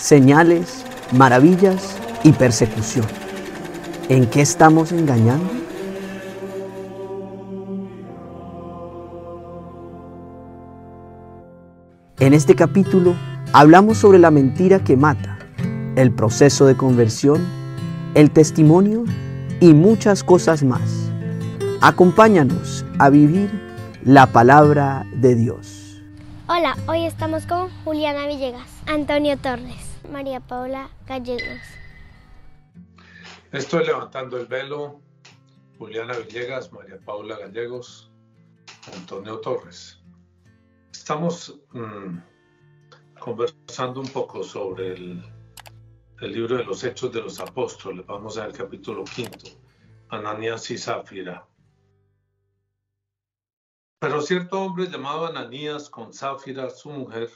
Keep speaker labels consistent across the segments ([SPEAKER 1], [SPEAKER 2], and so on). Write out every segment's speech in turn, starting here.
[SPEAKER 1] señales, maravillas y persecución. ¿En qué estamos engañando? En este capítulo hablamos sobre la mentira que mata, el proceso de conversión, el testimonio y muchas cosas más. Acompáñanos a vivir la palabra de Dios.
[SPEAKER 2] Hola, hoy estamos con Juliana Villegas, Antonio Torres, María Paula Gallegos.
[SPEAKER 3] Estoy levantando el velo. Juliana Villegas, María Paula Gallegos, Antonio Torres. Estamos mm, conversando un poco sobre el, el, libro de los Hechos de los Apóstoles. Vamos al capítulo quinto, Ananías y Zafira. Pero cierto hombre llamado Ananías con Zafira, su mujer,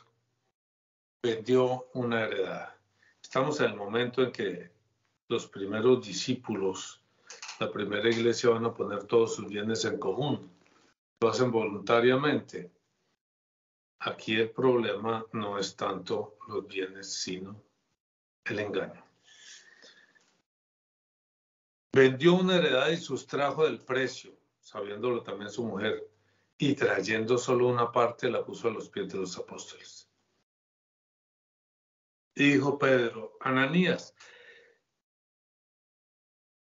[SPEAKER 3] vendió una heredad. Estamos en el momento en que los primeros discípulos, la primera iglesia, van a poner todos sus bienes en común. Lo hacen voluntariamente. Aquí el problema no es tanto los bienes, sino el engaño. Vendió una heredad y sustrajo del precio, sabiéndolo también su mujer y trayendo solo una parte la puso a los pies de los apóstoles. Y dijo Pedro, Ananías,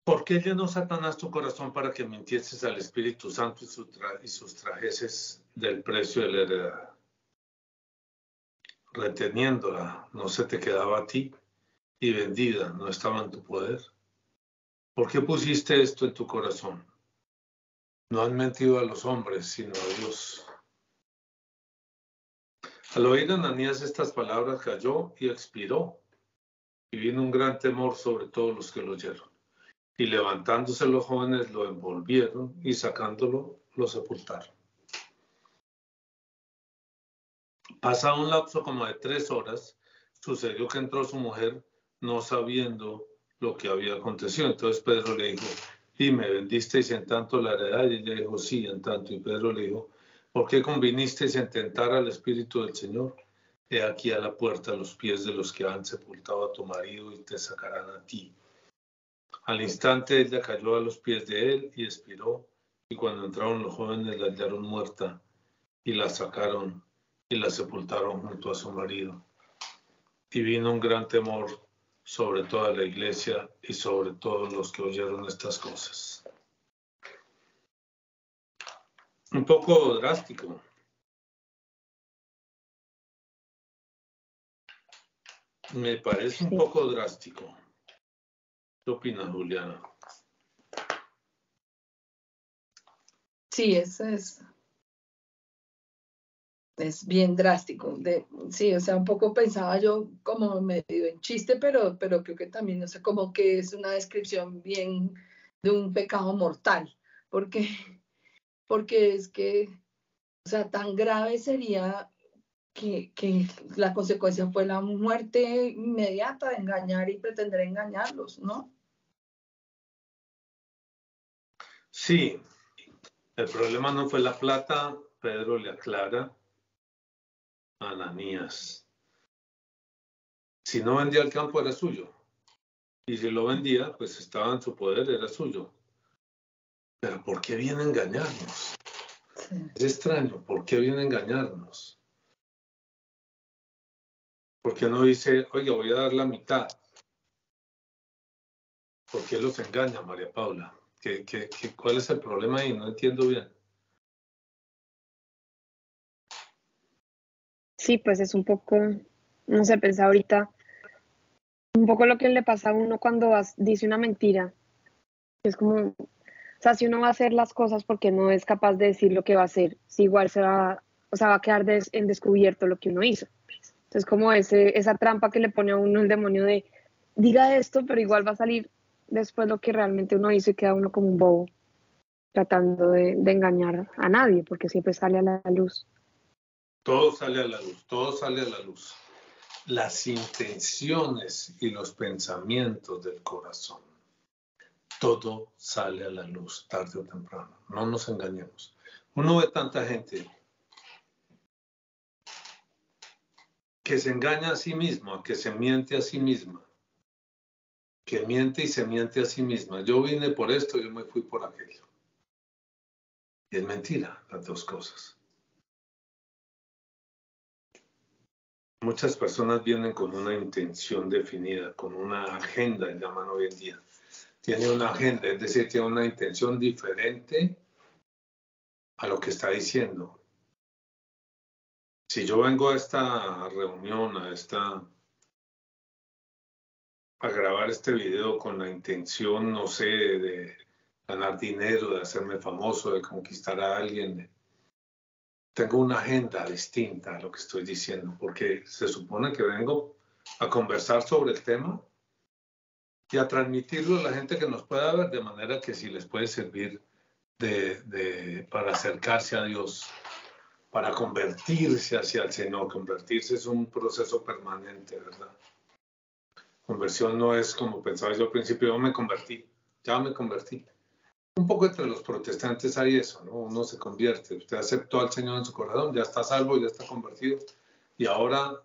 [SPEAKER 3] ¿por qué llenó Satanás tu corazón para que mintieses al Espíritu Santo y, sustrajeses del precio de la heredad? Reteniéndola, no se te quedaba a ti, y vendida, no estaba en tu poder. ¿Por qué pusiste esto en tu corazón? No han mentido a los hombres, sino a Dios. Al oír Ananías estas palabras cayó y expiró, y vino un gran temor sobre todos los que lo oyeron. Y levantándose los jóvenes lo envolvieron y sacándolo lo sepultaron. Pasado un lapso como de tres horas, sucedió que entró su mujer no sabiendo lo que había acontecido. Entonces Pedro le dijo, y me vendisteis en tanto la heredad. Y ella dijo, sí, en tanto. Y Pedro le dijo, ¿por qué convinisteis en tentar al Espíritu del Señor? He aquí a la puerta los pies de los que han sepultado a tu marido y te sacarán a ti. Al instante ella cayó a los pies de él y expiró. Y cuando entraron los jóvenes la hallaron muerta y la sacaron y la sepultaron junto a su marido. Y vino un gran temor sobre toda la iglesia y sobre todos los que oyeron estas cosas. Un poco drástico. Me parece un poco drástico. ¿Qué opinas, Juliana?
[SPEAKER 4] Sí, eso es es bien drástico. De, sí, o sea, un poco pensaba yo como medio en chiste, pero, pero creo que también, no sé, como que es una descripción bien de un pecado mortal, porque, porque es que, o sea, tan grave sería que, que la consecuencia fue la muerte inmediata de engañar y pretender engañarlos, ¿no?
[SPEAKER 3] Sí, el problema no fue la plata, Pedro le aclara, Ananías. Si no vendía el campo era suyo. Y si lo vendía, pues estaba en su poder, era suyo. Pero ¿por qué viene a engañarnos? Es extraño, ¿por qué viene a engañarnos? ¿Por qué no dice, oye, voy a dar la mitad? ¿Por qué los engaña, María Paula? ¿Qué, qué, qué, cuál es el problema ahí? No entiendo bien.
[SPEAKER 5] Sí, pues es un poco, no sé, pensar ahorita, un poco lo que le pasa a uno cuando dice una mentira. Es como, sea, si uno va a hacer las cosas porque no es capaz de decir lo que va a hacer, si igual se va, o sea, va a quedar en descubierto lo que uno hizo. Entonces, como esa trampa que le pone a uno el demonio de, diga esto, pero igual va a salir después lo que realmente uno hizo y queda uno como un bobo tratando de engañar a nadie, porque siempre sale a la luz.
[SPEAKER 3] Todo sale a la luz, todo sale a la luz. Las intenciones y los pensamientos del corazón. Todo sale a la luz tarde o temprano. No nos engañemos. Uno ve tanta gente que se engaña a sí mismo, que se miente a sí misma, que miente y se miente a sí misma. Yo vine por esto, yo me fui por aquello. Y es mentira las dos cosas. Muchas personas vienen con una intención definida, con una agenda, llaman hoy en día. Tiene una agenda, es decir, tiene una intención diferente a lo que está diciendo. Si yo vengo a esta reunión, a esta a grabar este video con la intención, no sé, de ganar dinero, de hacerme famoso, de conquistar a alguien, tengo una agenda distinta a lo que estoy diciendo, porque se supone que vengo a conversar sobre el tema y a transmitirlo a la gente que nos pueda ver, de manera que si les puede servir de, para acercarse a Dios, para convertirse hacia el Señor. Convertirse es un proceso permanente, ¿verdad? Conversión no es como pensaba yo al principio, yo me convertí, ya me convertí un poco entre los protestantes hay eso, ¿no? Uno se convierte, usted aceptó al Señor en su corazón, ya está salvo, ya está convertido y ahora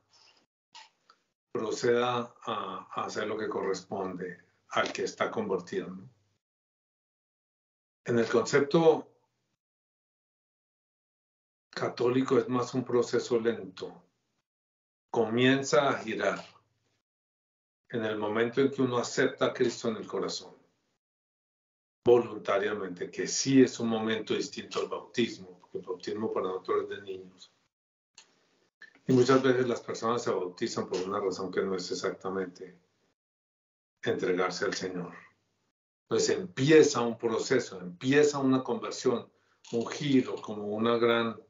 [SPEAKER 3] proceda a, hacer lo que corresponde al que está convertido, ¿no? En el concepto católico es más un proceso lento. Comienza a girar en el momento en que uno acepta a Cristo en el corazón voluntariamente, que sí es un momento distinto al bautismo, porque el bautismo para nosotros de niños. Y muchas veces las personas se bautizan por una razón que no es exactamente entregarse al Señor. Entonces empieza un proceso, empieza una conversión, un giro, como una gran,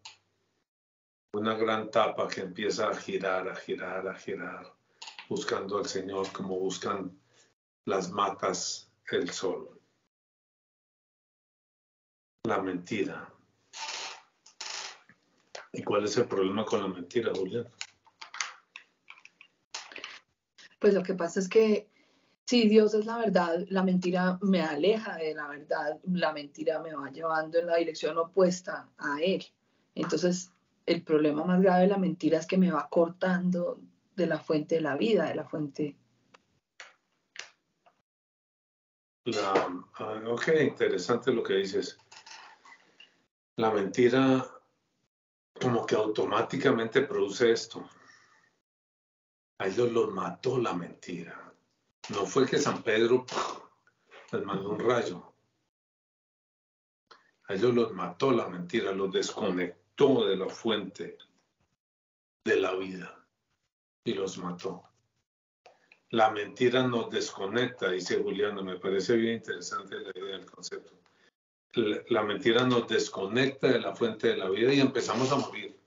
[SPEAKER 3] una gran tapa que empieza a girar, a girar, a girar, buscando al Señor como buscan las matas el sol la mentira. ¿Y cuál es el problema con la mentira, Julián?
[SPEAKER 4] Pues lo que pasa es que si Dios es la verdad, la mentira me aleja de la verdad, la mentira me va llevando en la dirección opuesta a Él. Entonces, el problema más grave de la mentira es que me va cortando de la fuente de la vida, de la fuente.
[SPEAKER 3] La, ah, ok, interesante lo que dices la mentira como que automáticamente produce esto. A ellos los mató la mentira. No fue que San Pedro les mandó un rayo. A ellos los mató la mentira, los desconectó de la fuente de la vida y los mató. La mentira nos desconecta, dice Juliano. Me parece bien interesante la idea del concepto la mentira nos desconecta de la fuente de la vida y empezamos a morir.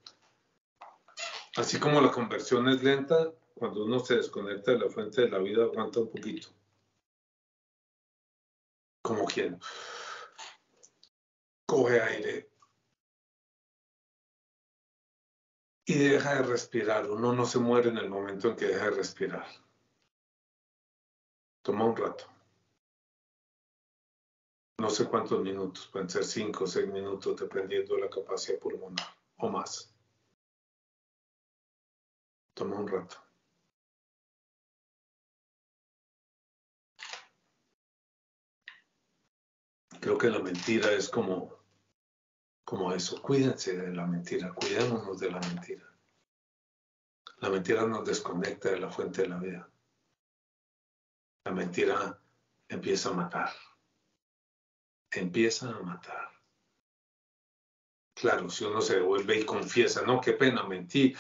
[SPEAKER 3] Así como la conversión es lenta, cuando uno se desconecta de la fuente de la vida aguanta un poquito. Como quien coge aire y deja de respirar. Uno no se muere en el momento en que deja de respirar. Toma un rato no sé cuántos minutos, pueden ser cinco o seis minutos dependiendo de la capacidad pulmonar o más. Toma un rato. Creo que la mentira es como, como eso. Cuídense de la mentira, cuidémonos de la mentira. La mentira nos desconecta de la fuente de la vida. La mentira empieza a matar empieza a matar. Claro, si uno se devuelve y confiesa, no, qué pena, mentí.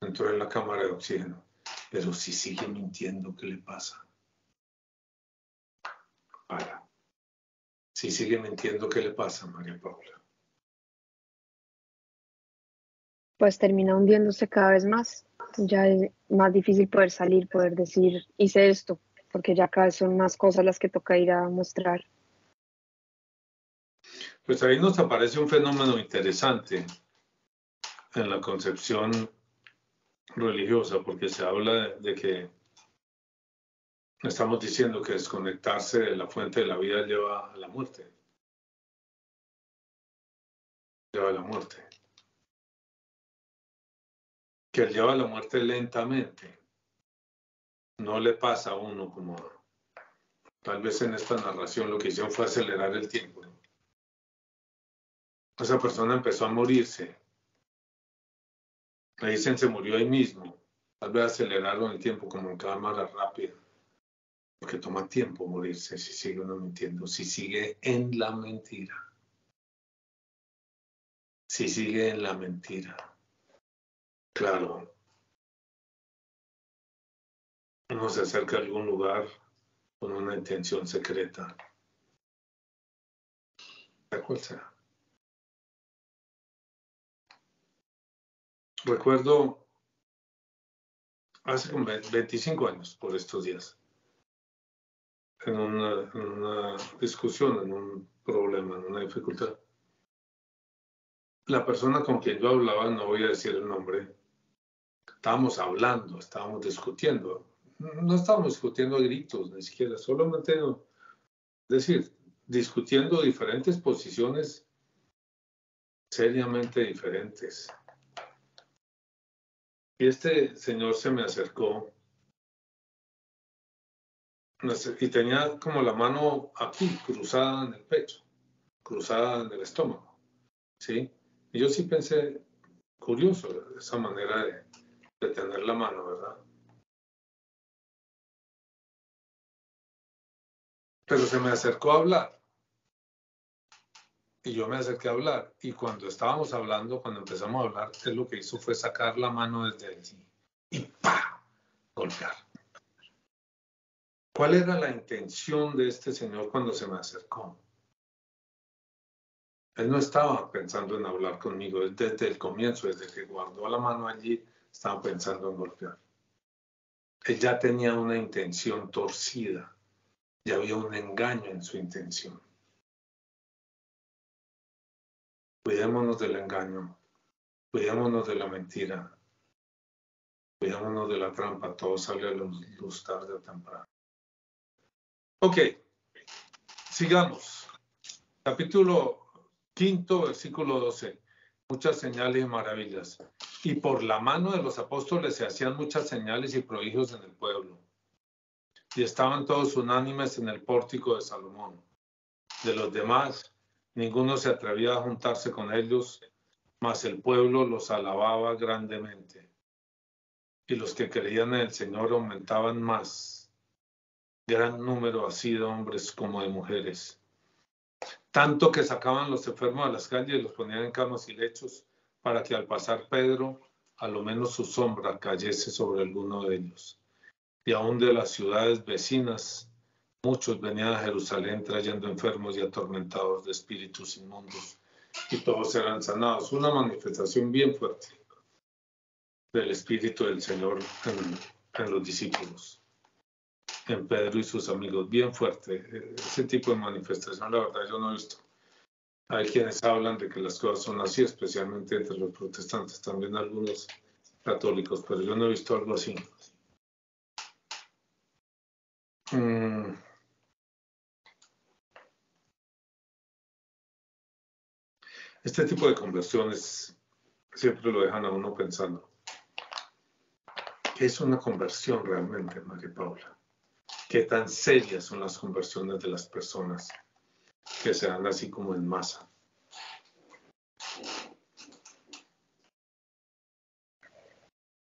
[SPEAKER 3] Entró en la cámara de oxígeno. Pero si sigue mintiendo, ¿qué le pasa? Para. Si sigue mintiendo, ¿qué le pasa, María Paula?
[SPEAKER 5] Pues termina hundiéndose cada vez más. Ya es más difícil poder salir, poder decir, hice esto, porque ya cada vez son más cosas las que toca ir a mostrar.
[SPEAKER 3] Pues ahí nos aparece un fenómeno interesante en la concepción religiosa, porque se habla de, que estamos diciendo que desconectarse de la fuente de la vida lleva a la muerte. Lleva a la muerte. que lleva la muerte lentamente. No le pasa a uno como tal vez en esta narración lo que hicieron fue acelerar el tiempo. Esa persona empezó a morirse. Le dicen se murió ahí mismo. Tal vez aceleraron el tiempo como en cámara rápida. Porque toma tiempo morirse si sigue uno mintiendo, si sigue en la mentira. Si sigue en la mentira. Claro. Uno se acerca a algún lugar con una intención secreta. ¿Cuál será? Recuerdo hace como 25 años, por estos días, en una, discusión, en un problema, en una dificultad. La persona con quien yo hablaba, no voy a decir el nombre, estábamos hablando, estábamos discutiendo. No estábamos discutiendo a gritos, ni siquiera, solamente, decir, discutiendo diferentes posiciones seriamente diferentes. Y este señor se me acercó y tenía como la mano aquí, cruzada en el pecho, cruzada en el estómago. ¿sí? Y yo sí pensé, curioso, esa manera de, de tener la mano, ¿verdad? Pero se me acercó a hablar. Y yo me acerqué a hablar. Y cuando estábamos hablando, cuando empezamos a hablar, él lo que hizo fue sacar la mano desde allí y ¡pa! golpear. ¿Cuál era la intención de este señor cuando se me acercó? Él no estaba pensando en hablar conmigo desde el comienzo, desde que guardó la mano allí, estaba pensando en golpear. Él ya tenía una intención torcida, ya había un engaño en su intención. Cuidémonos del engaño, cuidémonos de la mentira, cuidémonos de la trampa, todo sale a luz tarde o temprano. Ok, sigamos. Capítulo quinto, versículo 12. Muchas señales y maravillas. Y por la mano de los apóstoles se hacían muchas señales y prodigios en el pueblo. Y estaban todos unánimes en el pórtico de Salomón. De los demás, Ninguno se atrevía a juntarse con ellos, mas el pueblo los alababa grandemente. Y los que creían en el Señor aumentaban más. Gran número así de hombres como de mujeres. Tanto que sacaban los enfermos a las calles y los ponían en camas y lechos para que al pasar Pedro, a lo menos su sombra cayese sobre alguno de ellos. Y aún de las ciudades vecinas Muchos venían a Jerusalén trayendo enfermos y atormentados de espíritus inmundos y todos eran sanados. Una manifestación bien fuerte del Espíritu del Señor en, los discípulos, en Pedro y sus amigos, bien fuerte. Ese tipo de manifestación, la verdad, yo no he visto. Hay quienes hablan de que las cosas son así, especialmente entre los protestantes, también algunos católicos, pero yo no he visto algo así. Mm. Este tipo de conversiones siempre lo dejan a uno pensando. ¿Qué es una conversión realmente, María Paula? ¿Qué tan serias son las conversiones de las personas que se dan así como en masa?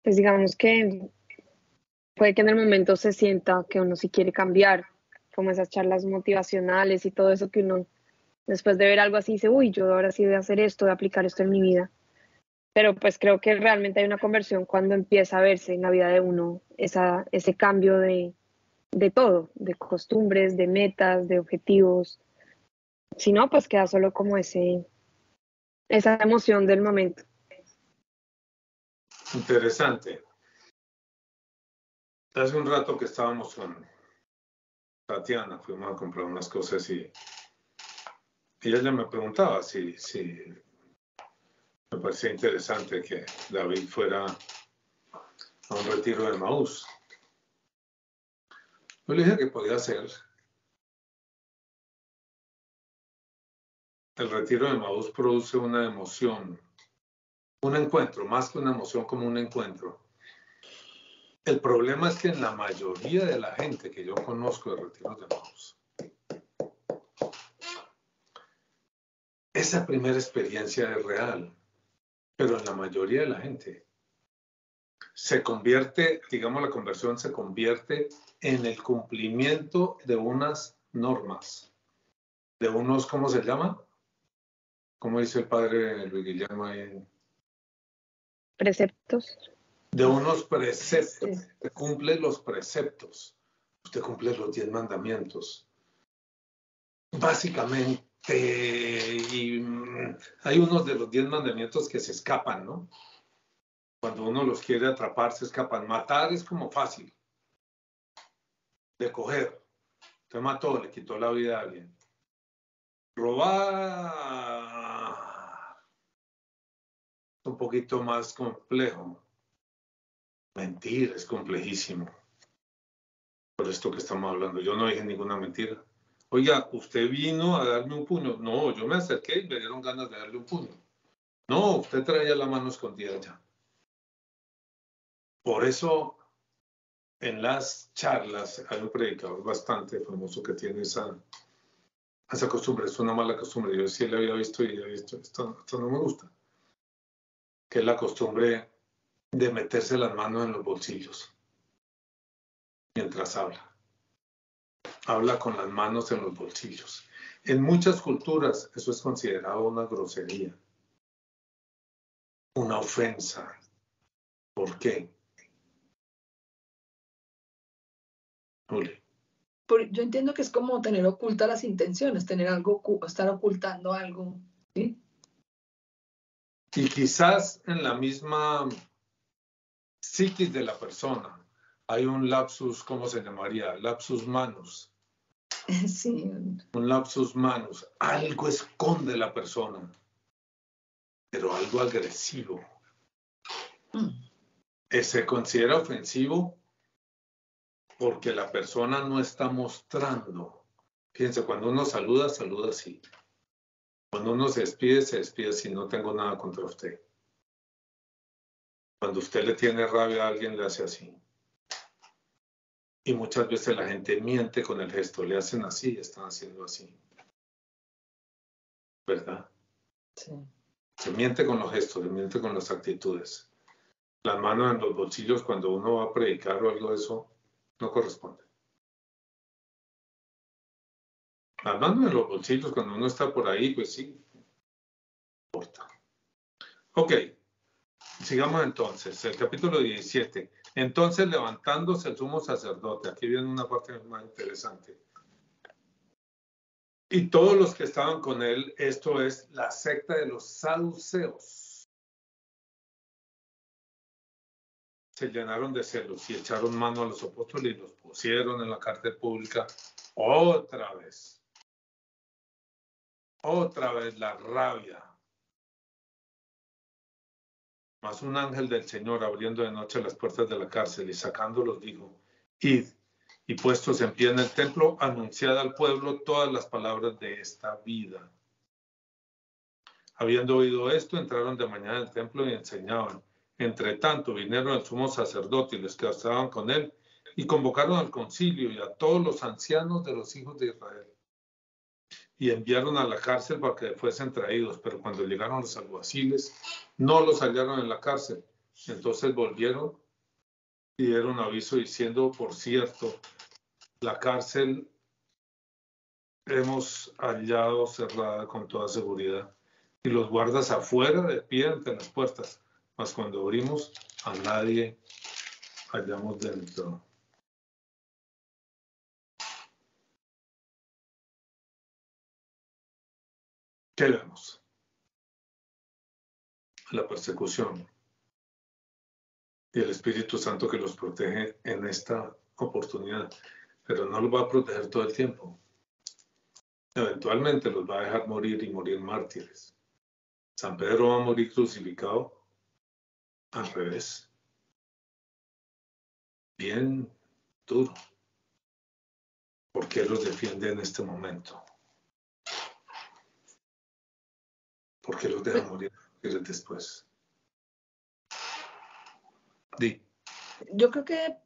[SPEAKER 5] Pues digamos que puede que en el momento se sienta que uno sí quiere cambiar, como esas charlas motivacionales y todo eso que uno después de ver algo así, dice, uy, yo ahora sí voy a hacer esto, voy a aplicar esto en mi vida. Pero pues creo que realmente hay una conversión cuando empieza a verse en la vida de uno esa, ese cambio de, de todo, de costumbres, de metas, de objetivos. Si no, pues queda solo como ese, esa emoción del momento.
[SPEAKER 3] Interesante. Hace un rato que estábamos con Tatiana, fuimos a comprar unas cosas y y ella me preguntaba si, si me parecía interesante que David fuera a un retiro de Maús. Yo le dije que podía ser. El retiro de Maús produce una emoción un encuentro, más que una emoción como un encuentro. El problema es que en la mayoría de la gente que yo conozco de retiros de magos, esa primera experiencia es real, pero en la mayoría de la gente se convierte, digamos, la conversión se convierte en el cumplimiento de unas normas, de unos, ¿cómo se llama? ¿Cómo dice el padre Luis Guillermo?
[SPEAKER 5] Preceptos.
[SPEAKER 3] De unos preceptos. Usted cumple los preceptos. Usted cumple los diez mandamientos. Básicamente, y, mm, hay unos de los diez mandamientos que se escapan, ¿no? Cuando uno los quiere atrapar, se escapan. Matar es como fácil. De coger. Usted mató, le quitó la vida a alguien. Robar un poquito más complejo. Mentir es complejísimo. Por esto que estamos hablando. Yo no dije ninguna mentira. Oiga, usted vino a darme un puño. No, yo me acerqué y me dieron ganas de darle un puño. No, usted traía la mano escondida ya. Por eso, en las charlas, hay un predicador bastante famoso que tiene esa, esa costumbre. Es una mala costumbre. Yo sí la había visto y había visto, esto, esto no me gusta. Que es la costumbre de meterse las manos en los bolsillos mientras habla. Habla con las manos en los bolsillos. En muchas culturas eso es considerado una grosería, una ofensa. ¿Por qué?
[SPEAKER 4] yo entiendo que es como tener ocultas las intenciones, tener algo, estar ocultando algo. ¿sí?
[SPEAKER 3] Y quizás en la misma psiquis de la persona hay un lapsus, ¿cómo se llamaría? Lapsus manus.
[SPEAKER 4] Sí.
[SPEAKER 3] Un lapsus manus. Algo esconde la persona, pero algo agresivo. Mm. Se considera ofensivo porque la persona no está mostrando. Fíjense, cuando uno saluda, saluda así. Cuando uno se despide, se despide así, no tengo nada contra usted. Cuando usted le tiene rabia a alguien, le hace así. Y muchas veces la gente miente con el gesto, le hacen así, están haciendo así. ¿Verdad?
[SPEAKER 4] Sí.
[SPEAKER 3] Se miente con los gestos, se miente con las actitudes. Las manos en los bolsillos cuando uno va a predicar o algo de eso, no corresponde. Las manos en los bolsillos cuando uno está por ahí, pues sí, importa. Ok, sigamos entonces, el capítulo 17. Entonces levantándose el sumo sacerdote, aquí viene una parte más interesante. Y todos los que estaban con él, esto es la secta de los saduceos se llenaron de celos y echaron mano a los apóstoles y los pusieron en la cárcel pública otra vez. Otra vez la rabia. Mas un ángel del Señor abriendo de noche las puertas de la cárcel y sacándolos dijo, id y puestos en pie en el templo, anunciad al pueblo todas las palabras de esta vida. Habiendo oído esto, entraron de mañana al templo y enseñaban. Entre tanto, vinieron el sumo sacerdote y los que estaban con él y convocaron al concilio y a todos los ancianos de los hijos de Israel. Y enviaron a la cárcel para que fuesen traídos, pero cuando llegaron los alguaciles, no los hallaron en la cárcel. Entonces volvieron y dieron aviso diciendo, por cierto, la cárcel hemos hallado cerrada con toda seguridad y los guardas afuera de pie ante las puertas mas cuando abrimos a nadie hallamos dentro. ¿Qué? La persecución y el Espíritu Santo que los protege en esta oportunidad, pero no los va a proteger todo el tiempo. Eventualmente los va a dejar morir y morir mártires. San Pedro va a morir crucificado al revés. Bien duro. ¿Por qué los defiende en este momento? ¿Por qué los deja morir después? Di.
[SPEAKER 4] Yo creo que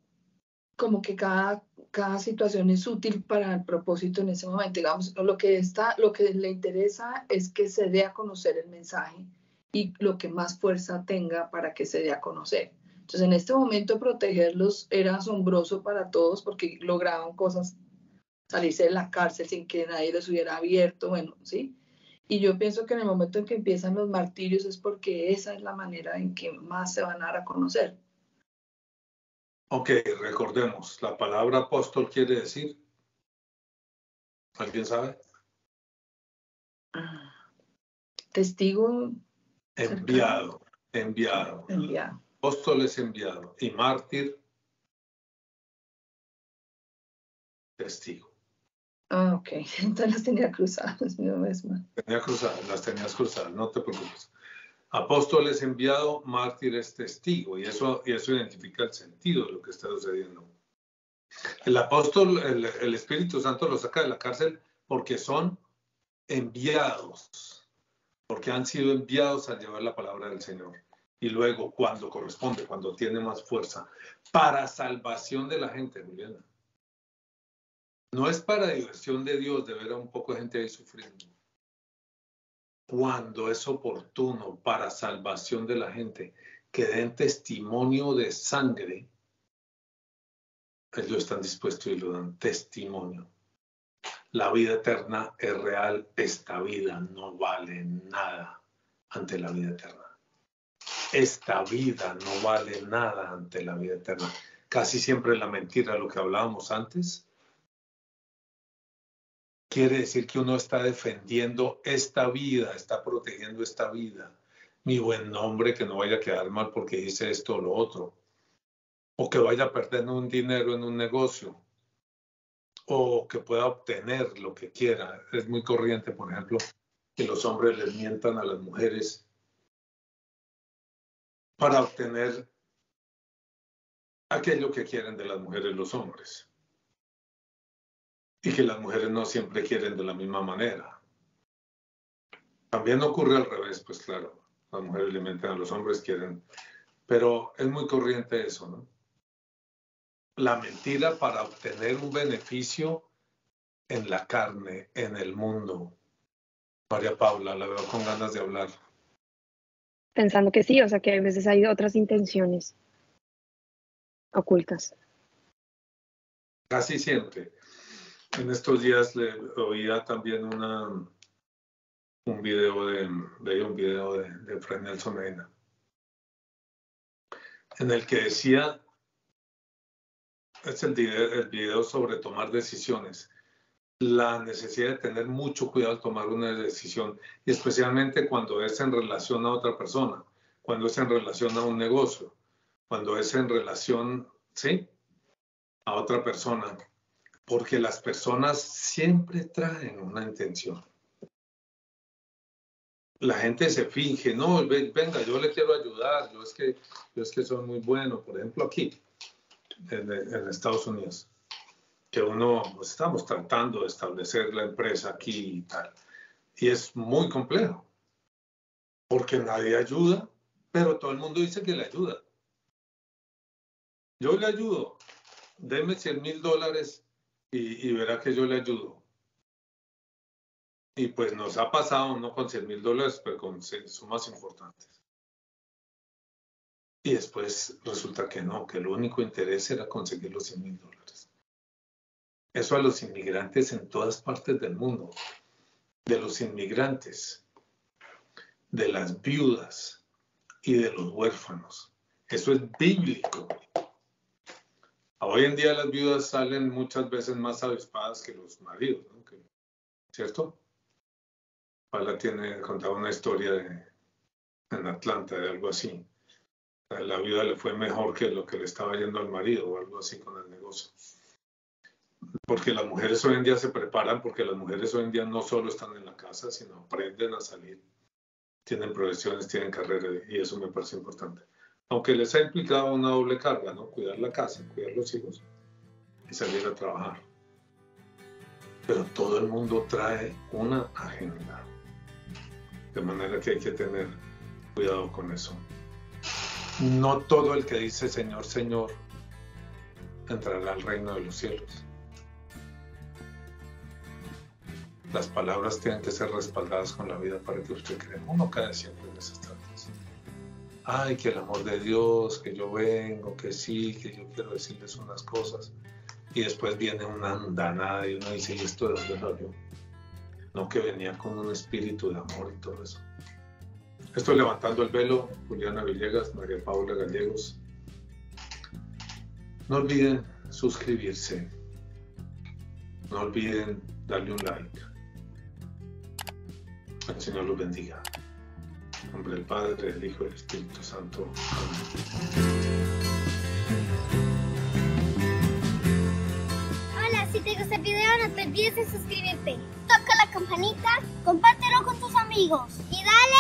[SPEAKER 4] como que cada, cada situación es útil para el propósito en ese momento. Digamos, lo que, está, lo que le interesa es que se dé a conocer el mensaje y lo que más fuerza tenga para que se dé a conocer. Entonces, en este momento protegerlos era asombroso para todos porque lograban cosas, salirse de la cárcel sin que nadie les hubiera abierto, bueno, ¿sí? Y yo pienso que en el momento en que empiezan los martirios es porque esa es la manera en que más se van a dar a conocer.
[SPEAKER 3] Ok, recordemos, la palabra apóstol quiere decir. ¿Alguien sabe?
[SPEAKER 4] Testigo.
[SPEAKER 3] Enviado, enviado.
[SPEAKER 4] Enviado.
[SPEAKER 3] Apóstol es enviado y mártir, testigo.
[SPEAKER 4] Ah, ok. Entonces las tenía cruzadas, yo misma.
[SPEAKER 3] Tenía cruzadas, las tenías cruzadas, no te preocupes. Apóstol es enviado, mártir es testigo, y eso, y eso identifica el sentido de lo que está sucediendo. El apóstol, el, el Espíritu Santo lo saca de la cárcel porque son enviados, porque han sido enviados a llevar la palabra del Señor. Y luego, cuando corresponde, cuando tiene más fuerza, para salvación de la gente, Juliana. No es para diversión de Dios de ver a un poco de gente ahí sufriendo. Cuando es oportuno para salvación de la gente, que den testimonio de sangre, ellos están dispuestos y lo dan testimonio. La vida eterna es real, esta vida no vale nada ante la vida eterna. Esta vida no vale nada ante la vida eterna. Casi siempre la mentira, lo que hablábamos antes, quiere decir que uno está defendiendo esta vida, está protegiendo esta vida. Mi buen nombre, que no vaya a quedar mal porque dice esto o lo otro. O que vaya a perder un dinero en un negocio. O que pueda obtener lo que quiera. Es muy corriente, por ejemplo, que los hombres les mientan a las mujeres para obtener aquello que quieren de las mujeres los hombres y que las mujeres no siempre quieren de la misma manera. También ocurre al revés, pues claro, las mujeres alimentan a los hombres, quieren, pero es muy corriente eso, ¿no? La mentira para obtener un beneficio en la carne, en el mundo. María Paula, la veo con ganas de hablar.
[SPEAKER 5] Pensando que sí, o sea que a veces hay otras intenciones ocultas.
[SPEAKER 3] Casi siempre. En estos días le oía también una, un video de, veía un video de, de Fred Nelson Medina, en el que decía, es el video, el video sobre tomar decisiones, la necesidad de tener mucho cuidado al tomar una decisión, y especialmente cuando es en relación a otra persona, cuando es en relación a un negocio, cuando es en relación, ¿sí? A otra persona porque las personas siempre traen una intención. La gente se finge, no, venga, yo le quiero ayudar, yo es que, yo es que soy muy bueno, por ejemplo aquí, en, en Estados Unidos, que uno, pues, estamos tratando de establecer la empresa aquí y tal, y es muy complejo, porque nadie ayuda, pero todo el mundo dice que le ayuda. Yo le ayudo, deme 100 mil dólares y, verá que yo le ayudo. Y pues nos ha pasado no con 100 mil dólares, pero con sumas importantes. Y después resulta que no, que el único interés era conseguir los 100 mil dólares. Eso a los inmigrantes en todas partes del mundo, de los inmigrantes, de las viudas y de los huérfanos. Eso es bíblico. Hoy en día las viudas salen muchas veces más avispadas que los maridos, ¿no? ¿cierto? Paula tiene contaba una historia de, en Atlanta de algo así. La viuda le fue mejor que lo que le estaba yendo al marido o algo así con el negocio. Porque las mujeres hoy en día se preparan, porque las mujeres hoy en día no solo están en la casa, sino aprenden a salir, tienen profesiones, tienen carrera y eso me parece importante aunque les ha implicado una doble carga, ¿no? Cuidar la casa, cuidar los hijos y salir a trabajar. Pero todo el mundo trae una agenda. De manera que hay que tener cuidado con eso. no todo el que dice Señor, Señor entrará al reino de los cielos. Las palabras tienen que ser respaldadas con la vida para que usted crea. Uno cae siempre en esas. Ay, que el amor de Dios, que yo vengo, que sí, que yo quiero decirles unas cosas. Y después viene una andanada y uno dice, ¿y esto de dónde salió? No que venía con un espíritu de amor y todo eso. Estoy levantando el velo, Juliana Villegas, María Paula Gallegos. No olviden suscribirse. No olviden darle un like. El Señor los bendiga. Nombre del Padre, del Hijo y del Espíritu Santo.
[SPEAKER 2] Hola, si te gusta el video no te olvides de suscribirte. Toca la campanita, compártelo con tus amigos y dale